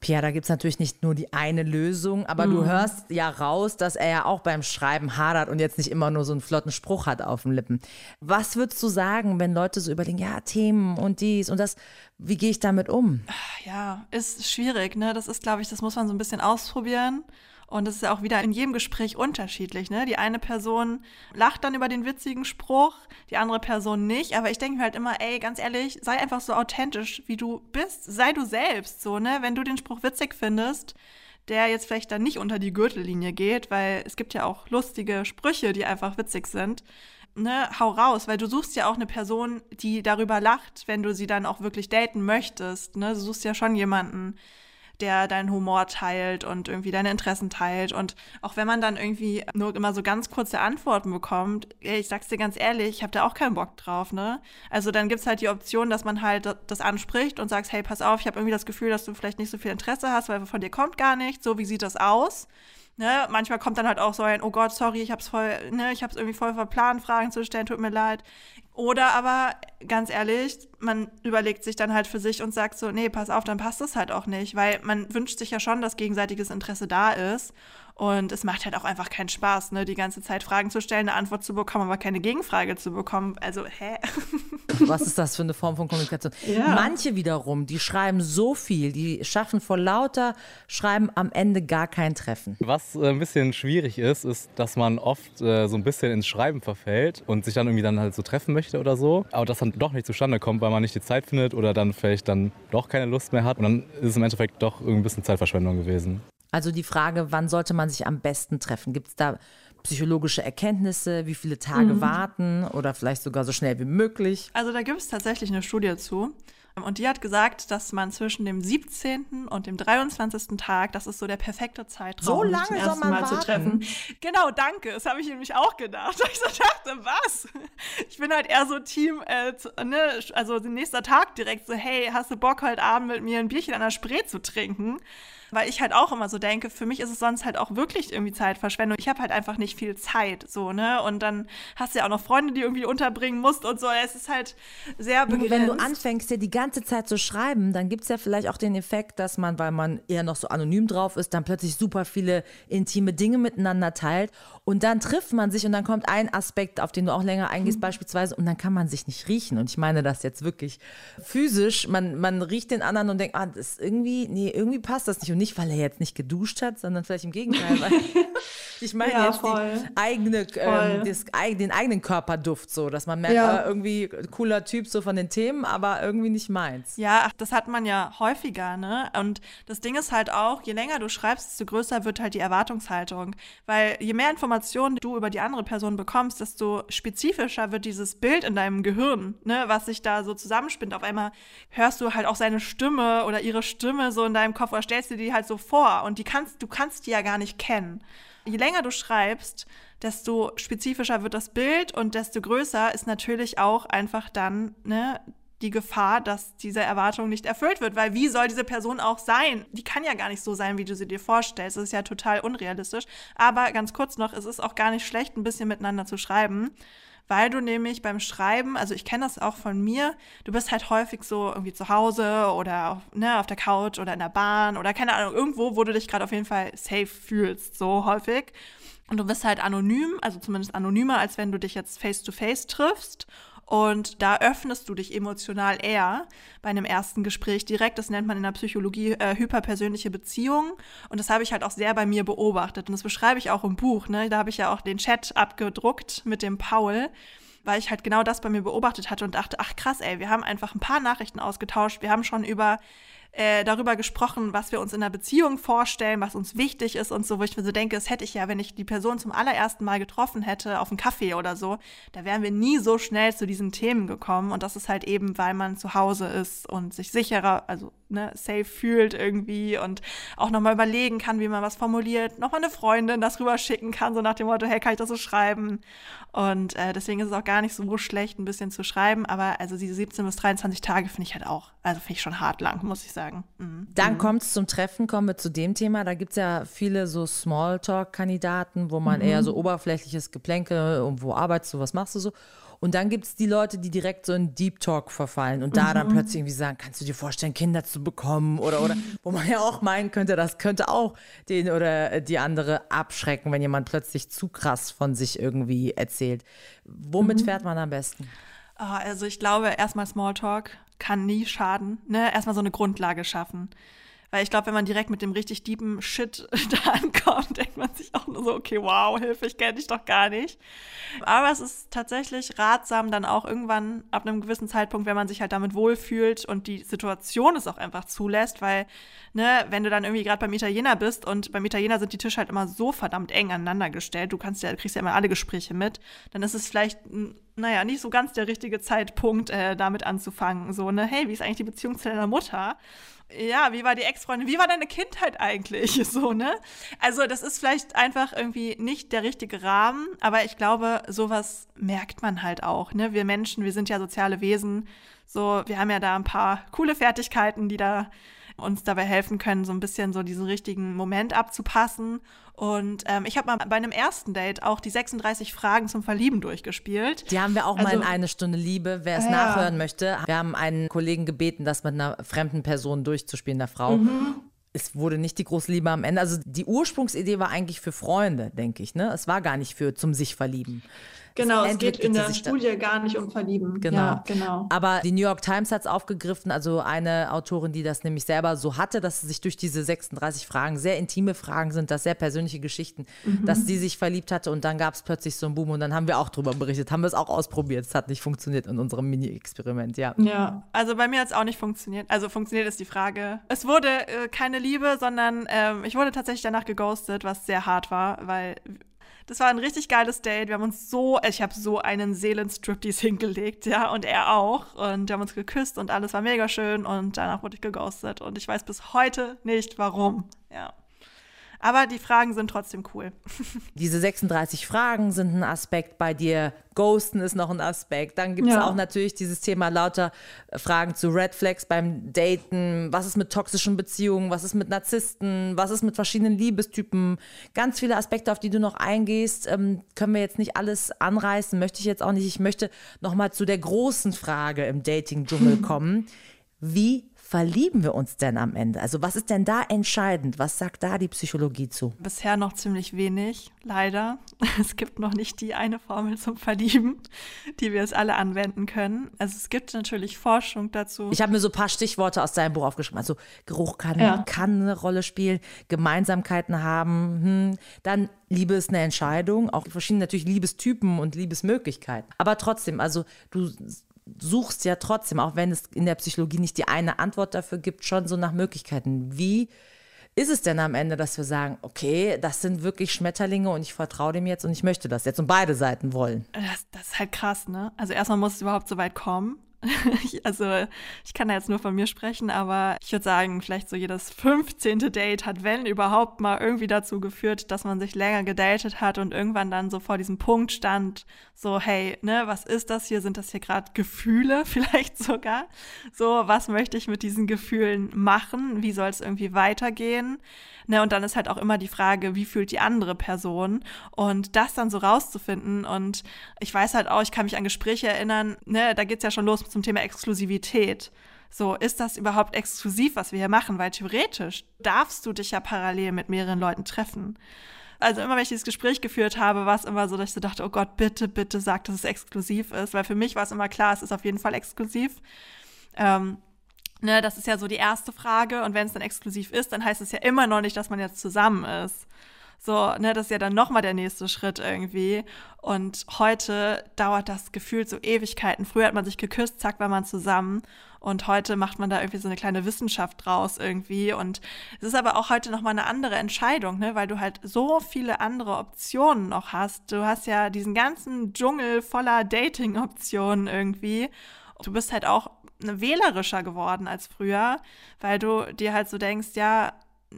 Pia, da gibt es natürlich nicht nur die eine Lösung, aber mhm. du hörst ja raus, dass er ja auch beim Schreiben hadert und jetzt nicht immer nur so einen flotten Spruch hat auf den Lippen. Was würdest du sagen, wenn Leute so überlegen, ja, Themen und dies und das, wie gehe ich damit um? Ja, ist schwierig, ne? Das ist, glaube ich, das muss man so ein bisschen ausprobieren. Und es ist ja auch wieder in jedem Gespräch unterschiedlich. Ne? Die eine Person lacht dann über den witzigen Spruch, die andere Person nicht. Aber ich denke mir halt immer, ey, ganz ehrlich, sei einfach so authentisch, wie du bist. Sei du selbst. So, ne? Wenn du den Spruch witzig findest, der jetzt vielleicht dann nicht unter die Gürtellinie geht, weil es gibt ja auch lustige Sprüche, die einfach witzig sind. Ne, hau raus, weil du suchst ja auch eine Person, die darüber lacht, wenn du sie dann auch wirklich daten möchtest. Ne? Du suchst ja schon jemanden, der deinen Humor teilt und irgendwie deine Interessen teilt. Und auch wenn man dann irgendwie nur immer so ganz kurze Antworten bekommt, ich sag's dir ganz ehrlich, ich habe da auch keinen Bock drauf, ne? Also dann gibt's halt die Option, dass man halt das anspricht und sagst, hey, pass auf, ich habe irgendwie das Gefühl, dass du vielleicht nicht so viel Interesse hast, weil von dir kommt gar nichts. So, wie sieht das aus? Ne, manchmal kommt dann halt auch so ein, oh Gott, sorry, ich hab's voll, ne, ich hab's irgendwie voll verplant, Fragen zu stellen, tut mir leid. Oder aber, ganz ehrlich, man überlegt sich dann halt für sich und sagt so, nee, pass auf, dann passt das halt auch nicht, weil man wünscht sich ja schon, dass gegenseitiges Interesse da ist. Und es macht halt auch einfach keinen Spaß, ne, die ganze Zeit Fragen zu stellen, eine Antwort zu bekommen, aber keine Gegenfrage zu bekommen. Also, hä? (laughs) Was ist das für eine Form von Kommunikation? Ja. Manche wiederum, die schreiben so viel, die schaffen vor lauter Schreiben am Ende gar kein Treffen. Was äh, ein bisschen schwierig ist, ist, dass man oft äh, so ein bisschen ins Schreiben verfällt und sich dann irgendwie dann halt so treffen möchte oder so, aber das dann doch nicht zustande kommt, weil man nicht die Zeit findet oder dann vielleicht dann doch keine Lust mehr hat und dann ist es im Endeffekt doch irgendwie ein bisschen Zeitverschwendung gewesen. Also die Frage, wann sollte man sich am besten treffen? Gibt es da psychologische Erkenntnisse, wie viele Tage mhm. warten oder vielleicht sogar so schnell wie möglich? Also da gibt es tatsächlich eine Studie zu. Und die hat gesagt, dass man zwischen dem 17. und dem 23. Tag, das ist so der perfekte Zeitraum, so lange zum ersten Mal warten. zu treffen. Genau, danke. Das habe ich nämlich auch gedacht. (laughs) Ich so dachte, was? Ich bin halt eher so Team, äh, ne, also nächster Tag direkt so, hey, hast du Bock heute Abend mit mir ein Bierchen an der Spree zu trinken? Weil ich halt auch immer so denke, für mich ist es sonst halt auch wirklich irgendwie Zeitverschwendung. Ich habe halt einfach nicht viel Zeit, so, ne? Und dann hast du ja auch noch Freunde, die irgendwie unterbringen musst und so. Es ist halt sehr begrenzt. Wenn du anfängst, dir die ganze Zeit zu schreiben, dann gibt es ja vielleicht auch den Effekt, dass man, weil man eher noch so anonym drauf ist, dann plötzlich super viele intime Dinge miteinander teilt. Und dann trifft man sich und dann kommt ein Aspekt, auf den du auch länger eingehst, mhm. beispielsweise, und dann kann man sich nicht riechen. Und ich meine das jetzt wirklich physisch. Man, man riecht den anderen und denkt, ah, das ist irgendwie, nee, irgendwie passt das nicht. Und nicht, weil er jetzt nicht geduscht hat, sondern vielleicht im Gegenteil. Weil (laughs) ich meine ja, jetzt eigene, ähm, das, den eigenen Körperduft so, dass man merkt, ja. äh, irgendwie cooler Typ so von den Themen, aber irgendwie nicht meins. Ja, das hat man ja häufiger, ne? Und das Ding ist halt auch, je länger du schreibst, desto größer wird halt die Erwartungshaltung. Weil je mehr Informationen du über die andere Person bekommst, desto spezifischer wird dieses Bild in deinem Gehirn, ne? Was sich da so zusammenspinnt. Auf einmal hörst du halt auch seine Stimme oder ihre Stimme so in deinem Kopf oder stellst du dir die halt so vor und die kannst, du kannst die ja gar nicht kennen. Je länger du schreibst, desto spezifischer wird das Bild und desto größer ist natürlich auch einfach dann ne, die Gefahr, dass diese Erwartung nicht erfüllt wird. Weil wie soll diese Person auch sein? Die kann ja gar nicht so sein, wie du sie dir vorstellst. Das ist ja total unrealistisch. Aber ganz kurz noch, es ist auch gar nicht schlecht, ein bisschen miteinander zu schreiben weil du nämlich beim Schreiben, also ich kenne das auch von mir, du bist halt häufig so irgendwie zu Hause oder auf, ne, auf der Couch oder in der Bahn oder keine Ahnung, irgendwo, wo du dich gerade auf jeden Fall safe fühlst, so häufig. Und du bist halt anonym, also zumindest anonymer, als wenn du dich jetzt face-to-face -face triffst. Und da öffnest du dich emotional eher bei einem ersten Gespräch direkt. Das nennt man in der Psychologie äh, hyperpersönliche Beziehungen. Und das habe ich halt auch sehr bei mir beobachtet. Und das beschreibe ich auch im Buch. Ne? Da habe ich ja auch den Chat abgedruckt mit dem Paul weil ich halt genau das bei mir beobachtet hatte und dachte, ach krass, ey, wir haben einfach ein paar Nachrichten ausgetauscht. Wir haben schon über äh, darüber gesprochen, was wir uns in der Beziehung vorstellen, was uns wichtig ist und so, wo ich mir so denke, das hätte ich ja, wenn ich die Person zum allerersten Mal getroffen hätte, auf einen Kaffee oder so, da wären wir nie so schnell zu diesen Themen gekommen. Und das ist halt eben, weil man zu Hause ist und sich sicherer, also ne, safe fühlt irgendwie und auch nochmal überlegen kann, wie man was formuliert, nochmal eine Freundin das rüber schicken kann, so nach dem Motto, hey, kann ich das so schreiben? Und äh, deswegen ist es auch gar nicht so schlecht, ein bisschen zu schreiben, aber also diese 17 bis 23 Tage finde ich halt auch, also finde ich schon hart lang, muss ich sagen. Mhm. Dann mhm. kommt es zum Treffen, kommen wir zu dem Thema. Da gibt es ja viele so Smalltalk-Kandidaten, wo man mhm. eher so oberflächliches Geplänkel und wo arbeitest du, was machst du so? Und dann gibt es die Leute, die direkt so in Deep Talk verfallen und da dann mhm. plötzlich irgendwie sagen, kannst du dir vorstellen, Kinder zu bekommen oder oder wo man ja auch meinen könnte, das könnte auch den oder die andere abschrecken, wenn jemand plötzlich zu krass von sich irgendwie erzählt. Womit mhm. fährt man am besten? Oh, also ich glaube, erstmal Smalltalk kann nie schaden. Ne? Erstmal so eine Grundlage schaffen. Weil ich glaube, wenn man direkt mit dem richtig deepen Shit (laughs) da ankommt, denkt man sich auch nur so, okay, wow, Hilfe, ich kenne dich doch gar nicht. Aber es ist tatsächlich ratsam, dann auch irgendwann ab einem gewissen Zeitpunkt, wenn man sich halt damit wohlfühlt und die Situation es auch einfach zulässt, weil, ne, wenn du dann irgendwie gerade beim Italiener bist und beim Italiener sind die Tische halt immer so verdammt eng aneinander gestellt, du kannst ja, kriegst ja immer alle Gespräche mit, dann ist es vielleicht naja, nicht so ganz der richtige Zeitpunkt, äh, damit anzufangen. So, ne, hey, wie ist eigentlich die Beziehung zu deiner Mutter? Ja, wie war die Ex-Freundin? Wie war deine Kindheit eigentlich? (laughs) So, ne? Also, das ist vielleicht einfach irgendwie nicht der richtige Rahmen, aber ich glaube, sowas merkt man halt auch, ne? Wir Menschen, wir sind ja soziale Wesen. So, wir haben ja da ein paar coole Fertigkeiten, die da uns dabei helfen können, so ein bisschen so diesen richtigen Moment abzupassen. Und ähm, ich habe mal bei einem ersten Date auch die 36 Fragen zum Verlieben durchgespielt. Die haben wir auch also, mal in eine Stunde Liebe. Wer es ja. nachhören möchte, wir haben einen Kollegen gebeten, das mit einer fremden Person durchzuspielen, einer Frau. Mhm es wurde nicht die große Liebe am Ende. Also die Ursprungsidee war eigentlich für Freunde, denke ich. Ne? Es war gar nicht für zum sich verlieben. Genau, es, es geht in der Studie gar nicht um Verlieben. Genau. Ja, genau. Aber die New York Times hat es aufgegriffen, also eine Autorin, die das nämlich selber so hatte, dass sie sich durch diese 36 Fragen, sehr intime Fragen sind, das sehr persönliche Geschichten, mhm. dass sie sich verliebt hatte und dann gab es plötzlich so einen Boom und dann haben wir auch drüber berichtet, haben wir es auch ausprobiert. Es hat nicht funktioniert in unserem Mini-Experiment, ja. Ja, also bei mir hat es auch nicht funktioniert. Also funktioniert ist die Frage. Es wurde äh, keine Liebe, sondern ähm, ich wurde tatsächlich danach geghostet, was sehr hart war, weil Das war ein richtig geiles Date. Wir haben uns so, ich habe so einen Seelenstriptease hingelegt, ja, und er auch. Und wir haben uns geküsst und alles war mega schön und danach wurde ich geghostet. Und ich weiß bis heute nicht warum, ja. Aber die Fragen sind trotzdem cool. (laughs) Diese 36 Fragen sind ein Aspekt bei dir. Ghosten ist noch ein Aspekt. Dann gibt es ja. auch natürlich dieses Thema lauter Fragen zu Red Flags beim Daten. Was ist mit toxischen Beziehungen? Was ist mit Narzissten? Was ist mit verschiedenen Liebestypen? Ganz viele Aspekte, auf die du noch eingehst. Ähm, können wir jetzt nicht alles anreißen, möchte ich jetzt auch nicht. Ich möchte noch mal zu der großen Frage im Dating-Dschungel (laughs) kommen. Wie verlieben wir uns denn am Ende? Also was ist denn da entscheidend? Was sagt da die Psychologie zu? Bisher noch ziemlich wenig, leider. (laughs) Es gibt noch nicht die eine Formel zum Verlieben, die wir es alle anwenden können. Also es gibt natürlich Forschung dazu. Ich habe mir so ein paar Stichworte aus deinem Buch aufgeschrieben. Also Geruch kann, ja. kann eine Rolle spielen, Gemeinsamkeiten haben, hm. dann Liebe ist eine Entscheidung, auch verschiedene natürlich Liebestypen und Liebesmöglichkeiten. Aber trotzdem, also du suchst ja trotzdem, auch wenn es in der Psychologie nicht die eine Antwort dafür gibt, schon so nach Möglichkeiten. Wie ist es denn am Ende, dass wir sagen, okay, das sind wirklich Schmetterlinge und ich vertraue dem jetzt und ich möchte das jetzt und beide Seiten wollen? Das, das ist halt krass, ne? Also erstmal muss es überhaupt so weit kommen. (laughs) also ich kann da jetzt nur von mir sprechen, aber ich würde sagen, vielleicht so jedes 15. Date hat, wenn überhaupt, mal irgendwie dazu geführt, dass man sich länger gedatet hat und irgendwann dann so vor diesem Punkt stand, so, hey, ne, was ist das hier? Sind das hier gerade Gefühle (laughs) vielleicht sogar? So, was möchte ich mit diesen Gefühlen machen? Wie soll es irgendwie weitergehen? Ne, und dann ist halt auch immer die Frage, wie fühlt die andere Person? Und das dann so rauszufinden. Und ich weiß halt auch, ich kann mich an Gespräche erinnern, ne, da geht's ja schon los zum Thema Exklusivität. So, ist das überhaupt exklusiv, was wir hier machen? Weil theoretisch darfst du dich ja parallel mit mehreren Leuten treffen. Also immer, wenn ich dieses Gespräch geführt habe, war es immer so, dass ich so dachte, oh Gott, bitte, bitte sag, dass es exklusiv ist. Weil für mich war es immer klar, es ist auf jeden Fall exklusiv. Ähm, Ne, das ist ja so die erste Frage. Und wenn es dann exklusiv ist, dann heißt es ja immer noch nicht, dass man jetzt zusammen ist. So, ne, das ist ja dann nochmal der nächste Schritt irgendwie. Und heute dauert das gefühlt so Ewigkeiten. Früher hat man sich geküsst, zack, war man zusammen. Und heute macht man da irgendwie so eine kleine Wissenschaft draus irgendwie. Und es ist aber auch heute nochmal eine andere Entscheidung, ne, weil du halt so viele andere Optionen noch hast. Du hast ja diesen ganzen Dschungel voller Dating-Optionen irgendwie. Du bist halt auch wählerischer geworden als früher, weil du dir halt so denkst, ja,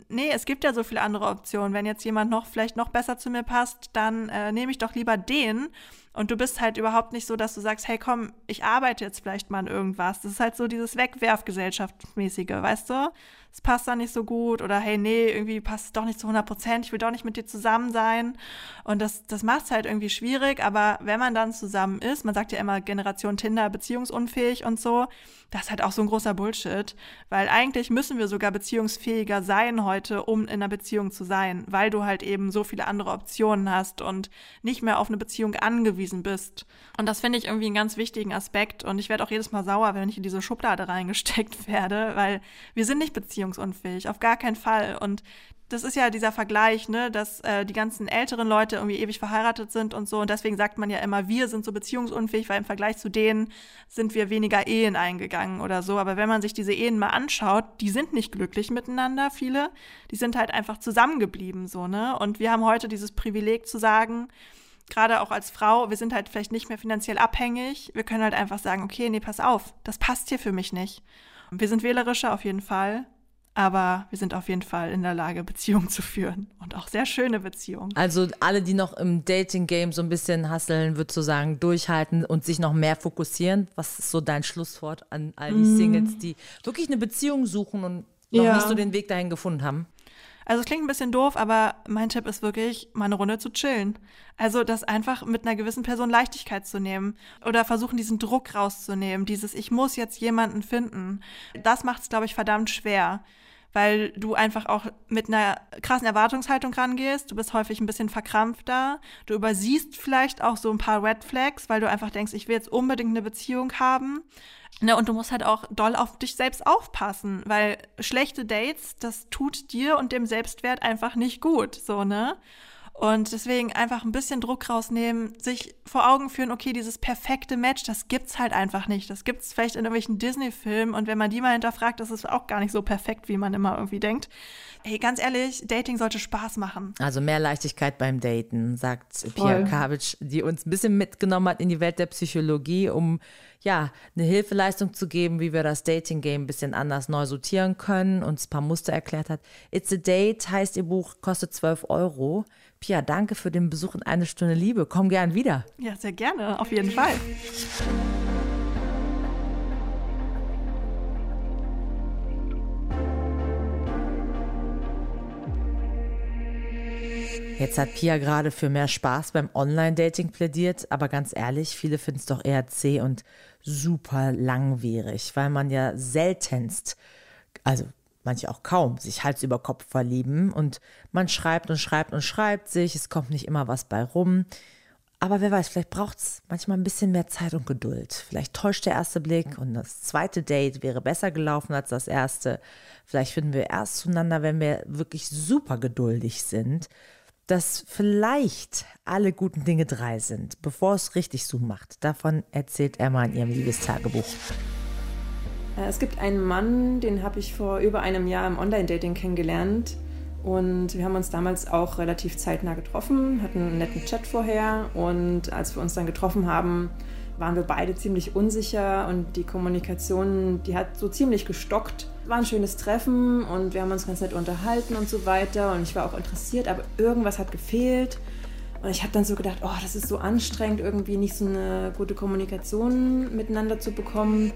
nee, es gibt ja so viele andere Optionen. Wenn jetzt jemand noch vielleicht noch besser zu mir passt, dann äh, nehme ich doch lieber den. Und du bist halt überhaupt nicht so, dass du sagst, hey komm, ich arbeite jetzt vielleicht mal an irgendwas. Das ist halt so dieses Wegwerfgesellschaftsmäßige, weißt du? Es passt da nicht so gut oder hey, nee, irgendwie passt es doch nicht zu 100 Prozent, ich will doch nicht mit dir zusammen sein. Und das, das macht es halt irgendwie schwierig, aber wenn man dann zusammen ist, man sagt ja immer Generation Tinder beziehungsunfähig und so, das ist halt auch so ein großer Bullshit, weil eigentlich müssen wir sogar beziehungsfähiger sein heute, um in einer Beziehung zu sein, weil du halt eben so viele andere Optionen hast und nicht mehr auf eine Beziehung angewiesen bist. Und das finde ich irgendwie einen ganz wichtigen Aspekt und ich werde auch jedes Mal sauer, wenn ich in diese Schublade reingesteckt (laughs) werde, weil wir sind nicht beziehungsfähig beziehungsunfähig, auf gar keinen Fall. Und das ist ja dieser Vergleich, ne, dass äh, die ganzen älteren Leute irgendwie ewig verheiratet sind und so. Und deswegen sagt man ja immer, wir sind so beziehungsunfähig, weil im Vergleich zu denen sind wir weniger Ehen eingegangen oder so. Aber wenn man sich diese Ehen mal anschaut, die sind nicht glücklich miteinander, viele. Die sind halt einfach zusammengeblieben, so, ne? Und wir haben heute dieses Privileg zu sagen, gerade auch als Frau, wir sind halt vielleicht nicht mehr finanziell abhängig. Wir können halt einfach sagen, okay, nee, pass auf, das passt hier für mich nicht. Wir sind wählerischer auf jeden Fall. Aber wir sind auf jeden Fall in der Lage, Beziehungen zu führen und auch sehr schöne Beziehungen. Also alle, die noch im Dating-Game so ein bisschen hasseln, würdest du sagen, durchhalten und sich noch mehr fokussieren? Was ist so dein Schlusswort an all die mm. Singles, die wirklich eine Beziehung suchen und noch ja. nicht so den Weg dahin gefunden haben? Also es klingt ein bisschen doof, aber mein Tipp ist wirklich, mal eine Runde zu chillen. Also das einfach mit einer gewissen Person Leichtigkeit zu nehmen oder versuchen, diesen Druck rauszunehmen, dieses Ich muss jetzt jemanden finden. Das macht es, glaube ich, verdammt schwer weil du einfach auch mit einer krassen Erwartungshaltung rangehst. Du bist häufig ein bisschen verkrampfter. Du übersiehst vielleicht auch so ein paar Red Flags, weil du einfach denkst, ich will jetzt unbedingt eine Beziehung haben. Ne, und du musst halt auch doll auf dich selbst aufpassen, weil schlechte Dates, das tut dir und dem Selbstwert einfach nicht gut, so, ne? Und deswegen einfach ein bisschen Druck rausnehmen, sich vor Augen führen, okay, dieses perfekte Match, das gibt's halt einfach nicht. Das gibt's vielleicht in irgendwelchen Disney-Filmen und wenn man die mal hinterfragt, das ist auch gar nicht so perfekt, wie man immer irgendwie denkt. Hey, ganz ehrlich, Dating sollte Spaß machen. Also mehr Leichtigkeit beim Daten, sagt Pia Kavic, die uns ein bisschen mitgenommen hat in die Welt der Psychologie, um ja, eine Hilfeleistung zu geben, wie wir das Dating-Game ein bisschen anders neu sortieren können, uns ein paar Muster erklärt hat. It's a Date heißt ihr Buch, kostet 12 Euro. Pia, danke für den Besuch in eine Stunde Liebe. Komm gern wieder. Ja, sehr gerne, auf jeden Fall. Jetzt hat Pia gerade für mehr Spaß beim Online-Dating plädiert, aber ganz ehrlich, viele finden es doch eher zäh und super langwierig, weil man ja seltenst, also manche auch kaum, sich Hals über Kopf verlieben und man schreibt und schreibt und schreibt sich, es kommt nicht immer was bei rum. Aber wer weiß, vielleicht braucht es manchmal ein bisschen mehr Zeit und Geduld. Vielleicht täuscht der erste Blick und das zweite Date wäre besser gelaufen als das erste. Vielleicht finden wir erst zueinander, wenn wir wirklich super geduldig sind dass vielleicht alle guten Dinge drei sind, bevor es richtig so macht. Davon erzählt Emma in ihrem Liebestagebuch. Äh, es gibt einen Mann, den habe ich vor über einem Jahr im Online-Dating kennengelernt. Und wir haben uns damals auch relativ zeitnah getroffen, hatten einen netten Chat vorher. Und als wir uns dann getroffen haben, waren wir beide ziemlich unsicher und die Kommunikation, die hat so ziemlich gestockt. War ein schönes Treffen und wir haben uns ganz nett unterhalten und so weiter und ich war auch interessiert, aber irgendwas hat gefehlt. Und ich habe dann so gedacht, oh, das ist so anstrengend, irgendwie nicht so eine gute Kommunikation miteinander zu bekommen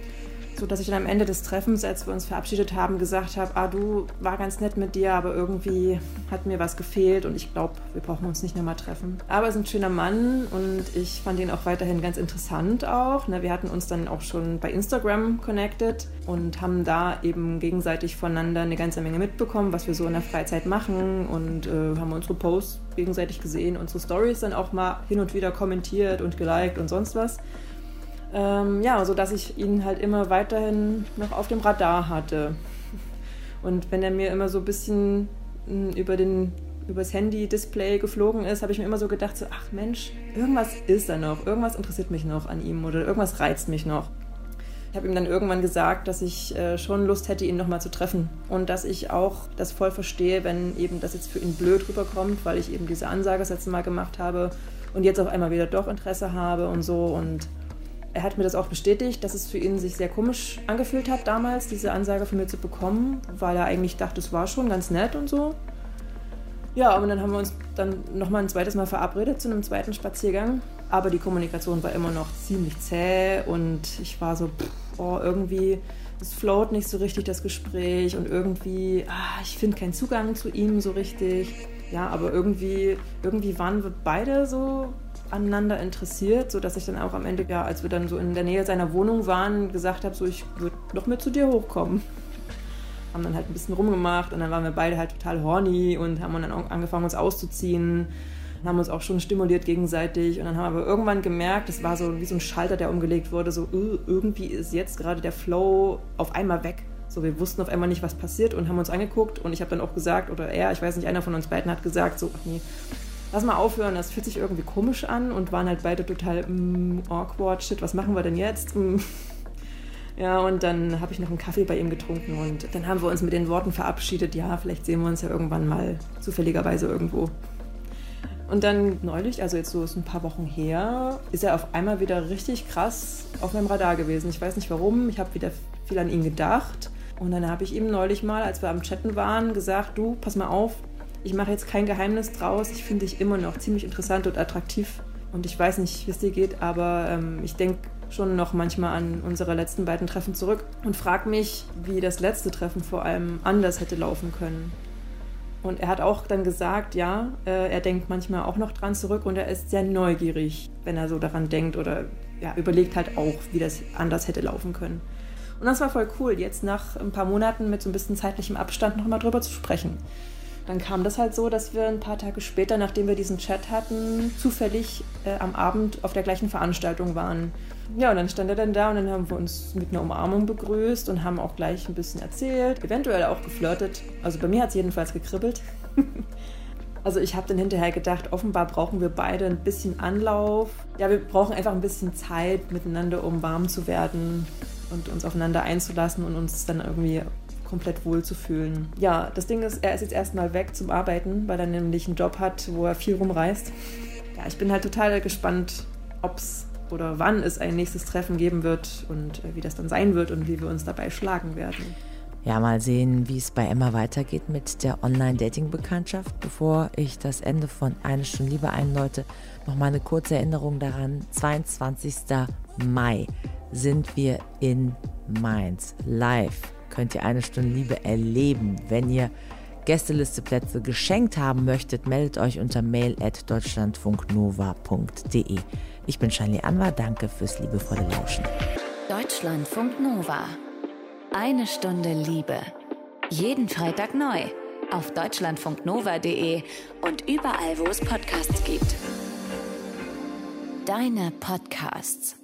so dass ich dann am Ende des Treffens, als wir uns verabschiedet haben, gesagt habe, ah du, war ganz nett mit dir, aber irgendwie hat mir was gefehlt und ich glaube, wir brauchen uns nicht nochmal treffen. Aber er ist ein schöner Mann und ich fand ihn auch weiterhin ganz interessant auch. Ne, wir hatten uns dann auch schon bei Instagram connected und haben da eben gegenseitig voneinander eine ganze Menge mitbekommen, was wir so in der Freizeit machen und äh, haben unsere Posts gegenseitig gesehen, unsere Stories dann auch mal hin und wieder kommentiert und geliked und sonst was. Ähm, ja, so dass ich ihn halt immer weiterhin noch auf dem Radar hatte. Und wenn er mir immer so ein bisschen hm, über den übers Handy-Display geflogen ist, habe ich mir immer so gedacht, so, ach Mensch, irgendwas ist da noch, irgendwas interessiert mich noch an ihm oder irgendwas reizt mich noch. Ich habe ihm dann irgendwann gesagt, dass ich äh, schon Lust hätte, ihn nochmal zu treffen und dass ich auch das voll verstehe, wenn eben das jetzt für ihn blöd rüberkommt, weil ich eben diese Ansage das letzte Mal gemacht habe und jetzt auf einmal wieder doch Interesse habe und so und er hat mir das auch bestätigt, dass es für ihn sich sehr komisch angefühlt hat, damals diese Ansage von mir zu bekommen, weil er eigentlich dachte, es war schon ganz nett und so. Ja, und dann haben wir uns dann nochmal ein zweites Mal verabredet zu einem zweiten Spaziergang. Aber die Kommunikation war immer noch ziemlich zäh und ich war so, pff, oh, irgendwie, es float nicht so richtig das Gespräch und irgendwie, ah, ich finde keinen Zugang zu ihm so richtig. Ja, aber irgendwie, irgendwie waren wir beide so aneinander interessiert, sodass ich dann auch am Ende, ja, als wir dann so in der Nähe seiner Wohnung waren, gesagt habe, so ich würde noch mit zu dir hochkommen. Haben dann halt ein bisschen rumgemacht und dann waren wir beide halt total horny und haben dann auch angefangen, uns auszuziehen haben uns auch schon stimuliert gegenseitig und dann haben wir aber irgendwann gemerkt, es war so wie so ein Schalter, der umgelegt wurde, so irgendwie ist jetzt gerade der Flow auf einmal weg. So, wir wussten auf einmal nicht, was passiert und haben uns angeguckt und ich habe dann auch gesagt, oder er, ich weiß nicht, einer von uns beiden hat gesagt, so, ach nee, lass mal aufhören, das fühlt sich irgendwie komisch an und waren halt beide total mm, awkward, shit, was machen wir denn jetzt? Mm. (laughs) Ja, und dann habe ich noch einen Kaffee bei ihm getrunken und dann haben wir uns mit den Worten verabschiedet, ja, vielleicht sehen wir uns ja irgendwann mal zufälligerweise irgendwo. Und dann neulich, also jetzt so ist ein paar Wochen her, ist er auf einmal wieder richtig krass auf meinem Radar gewesen. Ich weiß nicht warum, ich habe wieder viel an ihn gedacht. Und dann habe ich ihm neulich mal, als wir am Chatten waren, gesagt, du, pass mal auf, ich mache jetzt kein Geheimnis draus. Ich finde dich immer noch ziemlich interessant und attraktiv. Und ich weiß nicht, wie es dir geht, aber ähm, ich denke schon noch manchmal an unsere letzten beiden Treffen zurück und frage mich, wie das letzte Treffen vor allem anders hätte laufen können. Und er hat auch dann gesagt, ja, äh, er denkt manchmal auch noch dran zurück und er ist sehr neugierig, wenn er so daran denkt oder ja, überlegt halt auch, wie das anders hätte laufen können. Und das war voll cool, jetzt nach ein paar Monaten mit so ein bisschen zeitlichem Abstand nochmal drüber zu sprechen dann kam das halt so, dass wir ein paar Tage später, nachdem wir diesen Chat hatten, zufällig äh, am Abend auf der gleichen Veranstaltung waren. Ja, und dann stand er dann da und dann haben wir uns mit einer Umarmung begrüßt und haben auch gleich ein bisschen erzählt, eventuell auch geflirtet. Also bei mir hat es jedenfalls gekribbelt. (laughs) Also ich habe dann hinterher gedacht, offenbar brauchen wir beide ein bisschen Anlauf. Ja, wir brauchen einfach ein bisschen Zeit miteinander, um warm zu werden und uns aufeinander einzulassen und uns dann irgendwie komplett wohl zu fühlen. Ja, das Ding ist, er ist jetzt erstmal weg zum Arbeiten, weil er nämlich einen Job hat, wo er viel rumreist. Ja, ich bin halt total gespannt, ob es oder wann es ein nächstes Treffen geben wird und äh, wie das dann sein wird und wie wir uns dabei schlagen werden. Ja, mal sehen, wie es bei Emma weitergeht mit der Online-Dating-Bekanntschaft. Bevor ich das Ende von Eine Stunde Liebe einläute, noch mal eine kurze Erinnerung daran. 22. Mai sind wir in Mainz live. Könnt ihr Eine Stunde Liebe erleben. Wenn ihr Gästelisteplätze geschenkt haben möchtet, meldet euch unter mail at deutschlandfunknova.de. Ich bin Shani Anwar, danke fürs liebevolle Lauschen. Deutschlandfunk Nova. Eine Stunde Liebe. Jeden Freitag neu. Auf deutschlandfunknova.de und überall, wo es Podcasts gibt. Deine Podcasts.